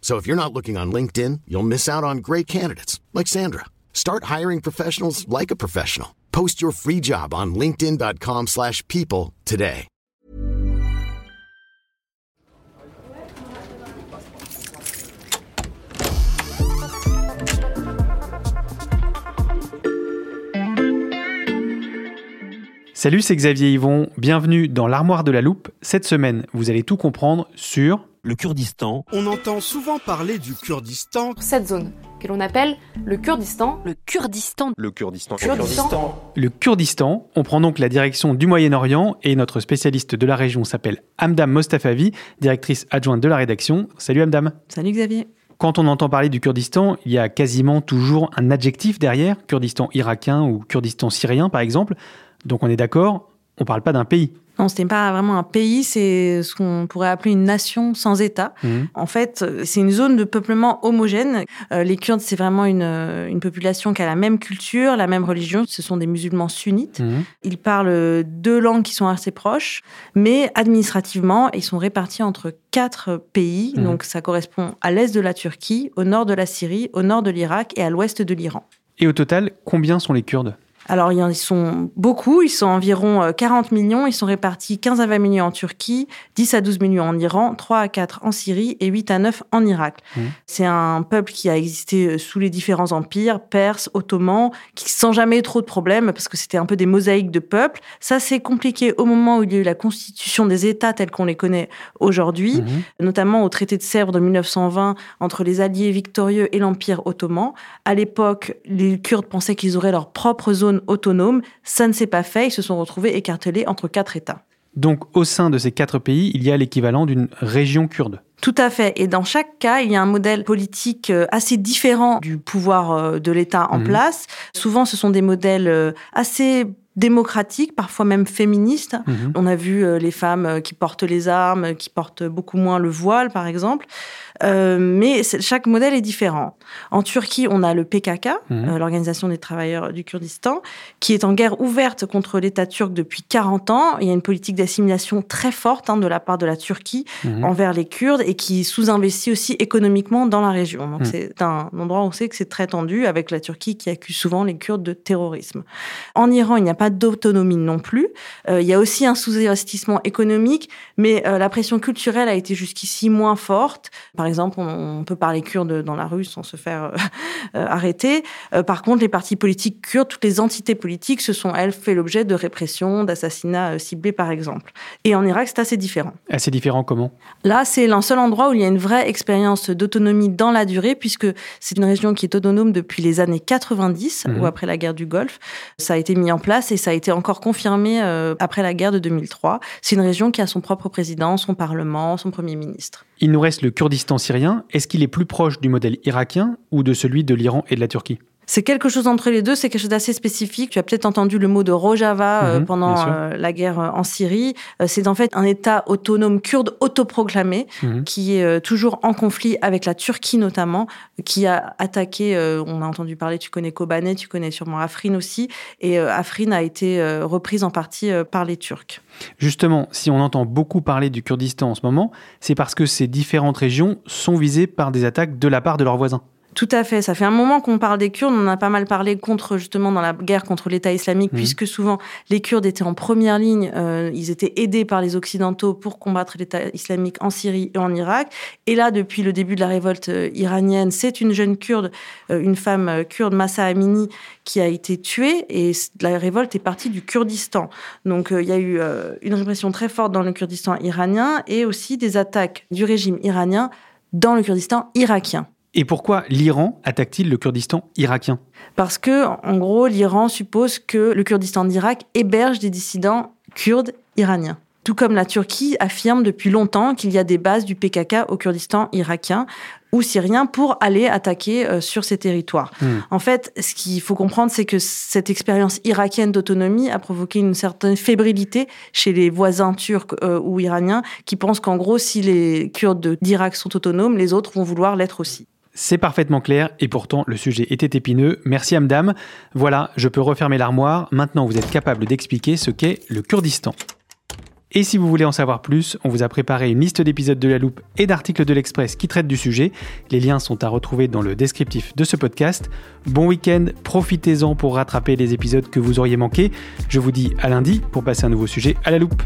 So if you're not looking on LinkedIn, you'll miss out on great candidates like Sandra. Start hiring professionals like a professional. Post your free job on linkedin.com/people today. Salut, c'est Xavier Yvon. Bienvenue dans l'armoire de la loupe. Cette semaine, vous allez tout comprendre sur le Kurdistan. On entend souvent parler du Kurdistan. Cette zone que l'on appelle le Kurdistan. Le Kurdistan. Le Kurdistan. Kurdistan. le Kurdistan. On prend donc la direction du Moyen-Orient et notre spécialiste de la région s'appelle Hamdam Mostafavi, directrice adjointe de la rédaction. Salut Hamdam. Salut Xavier. Quand on entend parler du Kurdistan, il y a quasiment toujours un adjectif derrière, Kurdistan irakien ou Kurdistan syrien par exemple. Donc on est d'accord, on parle pas d'un pays. Non, ce n'est pas vraiment un pays, c'est ce qu'on pourrait appeler une nation sans État. Mhm. En fait, c'est une zone de peuplement homogène. Euh, les Kurdes, c'est vraiment une, euh, une population qui a la même culture, la même religion. Ce sont des musulmans sunnites. Mhm. Ils parlent deux langues qui sont assez proches, mais administrativement, ils sont répartis entre quatre pays. Mhm. Donc, ça correspond à l'est de la Turquie, au nord de la Syrie, au nord de l'Irak et à l'ouest de l'Iran. Et au total, combien sont les Kurdes? Alors, ils sont beaucoup, ils sont environ euh, 40 millions, ils sont répartis 15 à 20 millions en Turquie, 10 à 12 millions en Iran, 3 à 4 en Syrie et 8 à 9 en Irak. Mhm. C'est un peuple qui a existé euh, sous les différents empires, perses, ottomans, qui sans jamais trop de problèmes, parce que c'était un peu des mosaïques de peuples. Ça, c'est compliqué au moment où il y a eu la constitution des États tels qu'on les connaît aujourd'hui Mhm. notamment au traité de Sèvres de 1920 entre les alliés victorieux et l'Empire ottoman. À l'époque, les Kurdes pensaient qu'ils auraient leur propre zone autonome. Ça ne s'est pas fait. Ils se sont retrouvés écartelés entre quatre États. Donc au sein de ces quatre pays, il y a l'équivalent d'une région kurde. Tout à fait. Et dans chaque cas, il y a un modèle politique euh, assez différent du pouvoir euh, de l'État en Mhm. place. Souvent, ce sont des modèles euh, assez démocratiques, parfois même féministes. Mhm. On a vu euh, les femmes euh, qui portent les armes, qui portent beaucoup moins le voile, par exemple. Euh, mais chaque modèle est différent. En Turquie, on a le PKK, Mhm. l'Organisation des travailleurs du Kurdistan, qui est en guerre ouverte contre l'État turc depuis 40 ans. Il y a une politique d'assimilation très forte hein, de la part de la Turquie Mhm. envers les Kurdes et qui sous-investit aussi économiquement dans la région. Donc c'est un endroit où on sait que c'est très tendu avec la Turquie qui accuse souvent les Kurdes de terrorisme. En Iran, il n'y a pas d'autonomie non plus. Euh, il y a aussi un sous-investissement économique, mais euh, la pression culturelle a été jusqu'ici moins forte. Par exemple, on, on peut parler kurde dans la rue sans se faire euh, arrêter. Par contre, les partis politiques kurdes, toutes les entités politiques, se sont, elles, fait l'objet de répression, d'assassinats ciblés, par exemple. Et en Irak, c'est assez différent. Assez différent comment? Là, c'est un seul endroit où il y a une vraie expérience d'autonomie dans la durée, puisque c'est une région qui est autonome depuis les années 90, Mhm. ou après la guerre du Golfe. Ça a été mis en place et ça a été encore confirmé euh, après la guerre de 2003. C'est une région qui a son propre président, son parlement, son premier ministre. Il nous reste le Kurdistan syrien. Est-ce qu'il est plus proche du modèle irakien ou de celui de l'Iran et de la Turquie? C'est quelque chose entre les deux, c'est quelque chose d'assez spécifique. Tu as peut-être entendu le mot de Rojava euh, Mhm, pendant euh, la guerre euh, en Syrie. C'est en fait un État autonome kurde autoproclamé Mhm. qui est toujours en conflit avec la Turquie notamment, qui a attaqué, on a entendu parler, tu connais Kobané, tu connais sûrement Afrin aussi, et Afrin a été reprise en partie par les Turcs. Justement, si on entend beaucoup parler du Kurdistan en ce moment, c'est parce que ces différentes régions sont visées par des attaques de la part de leurs voisins. Tout à fait. Ça fait un moment qu'on parle des Kurdes. On en a pas mal parlé contre justement dans la guerre contre l'État islamique, Mhm. puisque souvent les Kurdes étaient en première ligne. euh, ils étaient aidés par les Occidentaux pour combattre l'État islamique en Syrie et en Irak. Et là, depuis le début de la révolte euh, iranienne, c'est une jeune Kurde, euh, une femme kurde, Massa Amini, qui a été tuée. Et la révolte est partie du Kurdistan. Donc euh, il y a eu euh, une répression très forte dans le Kurdistan iranien et aussi des attaques du régime iranien dans le Kurdistan irakien. Et pourquoi l'Iran attaque-t-il le Kurdistan irakien? Parce que, en gros, l'Iran suppose que le Kurdistan d'Irak héberge des dissidents kurdes iraniens. Tout comme la Turquie affirme depuis longtemps qu'il y a des bases du PKK au Kurdistan irakien ou syrien pour aller attaquer euh, sur ces territoires. Hmm. En fait, ce qu'il faut comprendre, c'est que cette expérience irakienne d'autonomie a provoqué une certaine fébrilité chez les voisins turcs euh, ou iraniens qui pensent qu'en gros, si les Kurdes de- d'Irak sont autonomes, les autres vont vouloir l'être aussi. C'est parfaitement clair et pourtant le sujet était épineux. Merci Amdam. Voilà, je peux refermer l'armoire. Maintenant, vous êtes capable d'expliquer ce qu'est le Kurdistan. Et si vous voulez en savoir plus, on vous a préparé une liste d'épisodes de la loupe et d'articles de l'Express qui traitent du sujet. Les liens sont à retrouver dans le descriptif de ce podcast. Bon week-end, profitez-en pour rattraper les épisodes que vous auriez manqués. Je vous dis à lundi pour passer un nouveau sujet à la loupe.